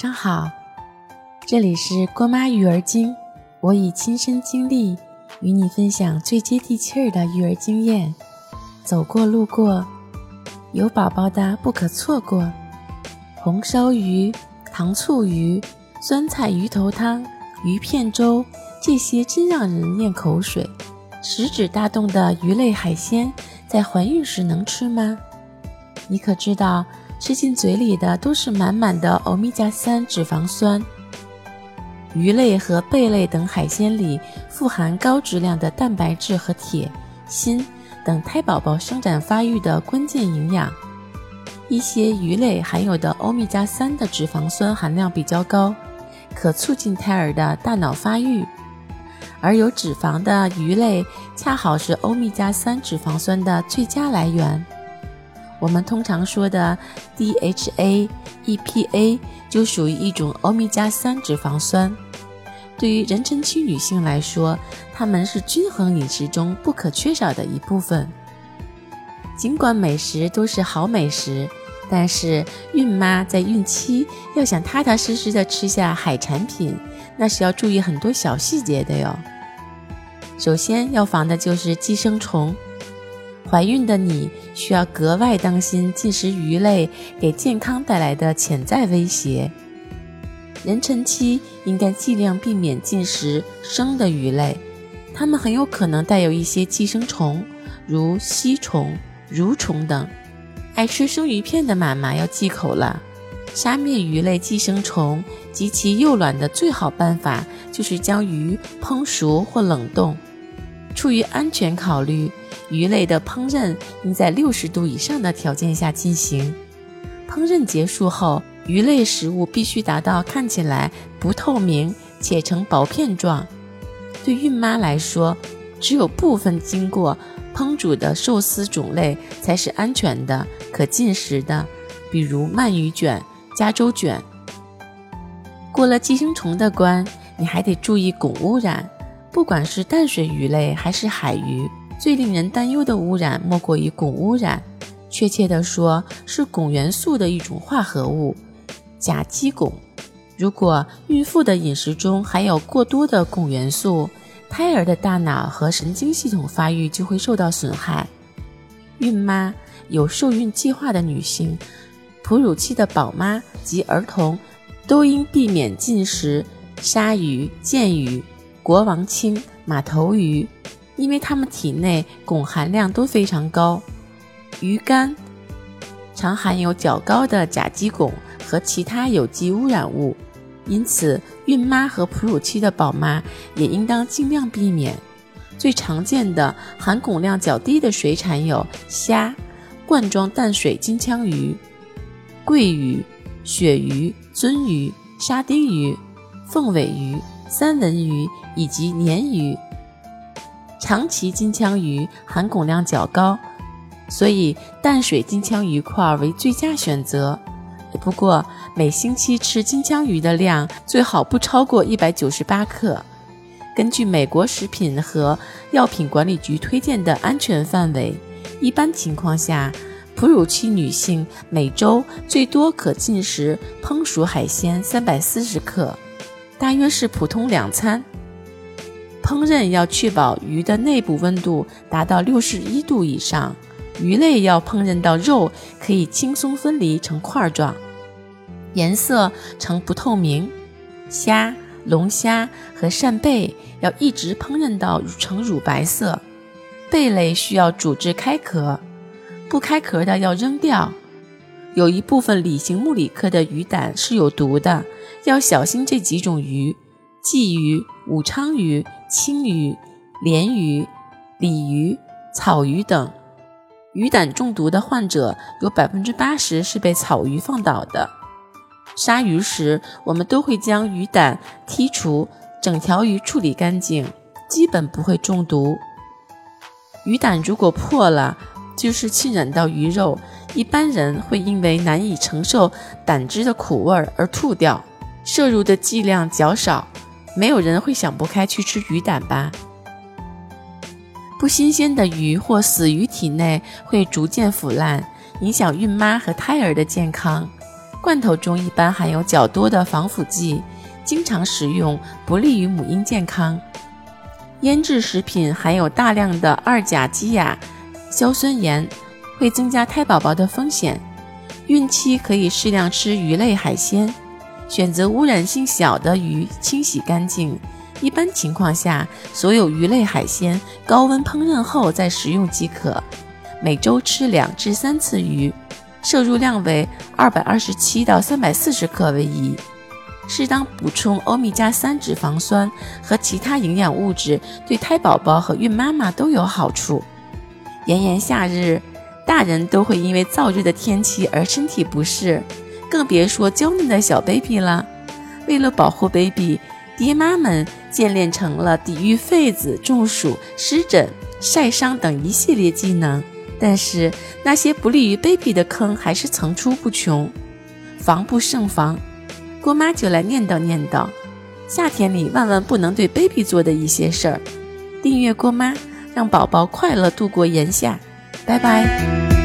上好，这里是郭妈育儿经，我以亲身经历与你分享最接地气儿的育儿经验。走过路过，有宝宝的不可错过。红烧鱼、糖醋鱼、酸菜鱼头汤、鱼片粥，这些真让人咽口水。食指大动的鱼类海鲜，在怀孕时能吃吗？你可知道？吃进嘴里的都是满满的欧米伽三脂肪酸。鱼类和贝类等海鲜里富含高质量的蛋白质和铁、锌等胎宝宝生长发育的关键营养。一些鱼类含有的欧米伽三的脂肪酸含量比较高，可促进胎儿的大脑发育。而有脂肪的鱼类恰好是欧米伽三脂肪酸的最佳来源。我们通常说的 DHA、EPA 就属于一种欧米伽三脂肪酸。对于妊娠期女性来说，它们是均衡饮食中不可缺少的一部分。尽管美食都是好美食，但是孕妈在孕期要想踏踏实实的吃下海产品，那是要注意很多小细节的哟。首先要防的就是寄生虫。怀孕的你需要格外当心进食鱼类给健康带来的潜在威胁。妊娠期应该尽量避免进食生的鱼类，它们很有可能带有一些寄生虫，如吸虫、蠕虫等。爱吃生鱼片的妈妈要忌口了。杀灭鱼类寄生虫及其幼卵的最好办法就是将鱼烹熟或冷冻。出于安全考虑。鱼类的烹饪应在六十度以上的条件下进行。烹饪结束后，鱼类食物必须达到看起来不透明且呈薄片状。对孕妈来说，只有部分经过烹煮的寿司种类才是安全的、可进食的，比如鳗鱼卷、加州卷。过了寄生虫的关，你还得注意汞污染，不管是淡水鱼类还是海鱼。最令人担忧的污染莫过于汞污染，确切地说是汞元素的一种化合物——甲基汞。如果孕妇的饮食中含有过多的汞元素，胎儿的大脑和神经系统发育就会受到损害。孕妈、有受孕计划的女性、哺乳期的宝妈及儿童都应避免进食鲨鱼、剑鱼、国王青、马头鱼。因为它们体内汞含量都非常高，鱼肝常含有较高的甲基汞和其他有机污染物，因此孕妈和哺乳期的宝妈也应当尽量避免。最常见的含汞量较低的水产有虾、罐装淡水金枪鱼、桂鱼、鳕鱼、鳟鱼、沙丁鱼、凤尾鱼、三文鱼以及鲶鱼。长鳍金枪鱼含汞量较高，所以淡水金枪鱼块为最佳选择。不过，每星期吃金枪鱼的量最好不超过一百九十八克。根据美国食品和药品管理局推荐的安全范围，一般情况下，哺乳期女性每周最多可进食烹熟海鲜三百四十克，大约是普通两餐。烹饪要确保鱼的内部温度达到六十一度以上，鱼类要烹饪到肉可以轻松分离成块状，颜色呈不透明。虾、龙虾和扇贝要一直烹饪到呈乳白色。贝类需要煮至开壳，不开壳的要扔掉。有一部分鲤形目鲤科的鱼胆是有毒的，要小心这几种鱼：鲫鱼、武昌鱼。青鱼、鲢鱼、鲤鱼、草鱼等鱼胆中毒的患者有百分之八十是被草鱼放倒的。杀鱼时，我们都会将鱼胆剔除，整条鱼处理干净，基本不会中毒。鱼胆如果破了，就是浸染到鱼肉，一般人会因为难以承受胆汁的苦味而吐掉，摄入的剂量较少。没有人会想不开去吃鱼胆吧？不新鲜的鱼或死鱼体内会逐渐腐烂，影响孕妈和胎儿的健康。罐头中一般含有较多的防腐剂，经常食用不利于母婴健康。腌制食品含有大量的二甲基亚硝酸盐，会增加胎宝宝的风险。孕期可以适量吃鱼类海鲜，选择污染性小的鱼，清洗干净。一般情况下，所有鱼类海鲜高温烹饪后再食用即可。每周吃两至三次鱼，摄入量为二百二十七到三百四十克为宜。适当补充欧米伽三脂肪酸和其他营养物质，对胎宝宝和孕妈妈都有好处。炎炎夏日，大人都会因为燥热的天气而身体不适，更别说娇嫩的小 baby 了。为了保护 baby，爹妈们渐练成了抵御痱子、中暑、湿疹、晒伤等一系列技能。但是那些不利于 baby 的坑还是层出不穷，防不胜防。郭妈就来念叨念叨，夏天里万万不能对 baby 做的一些事儿。订阅郭妈，让宝宝快乐度过炎夏。拜拜。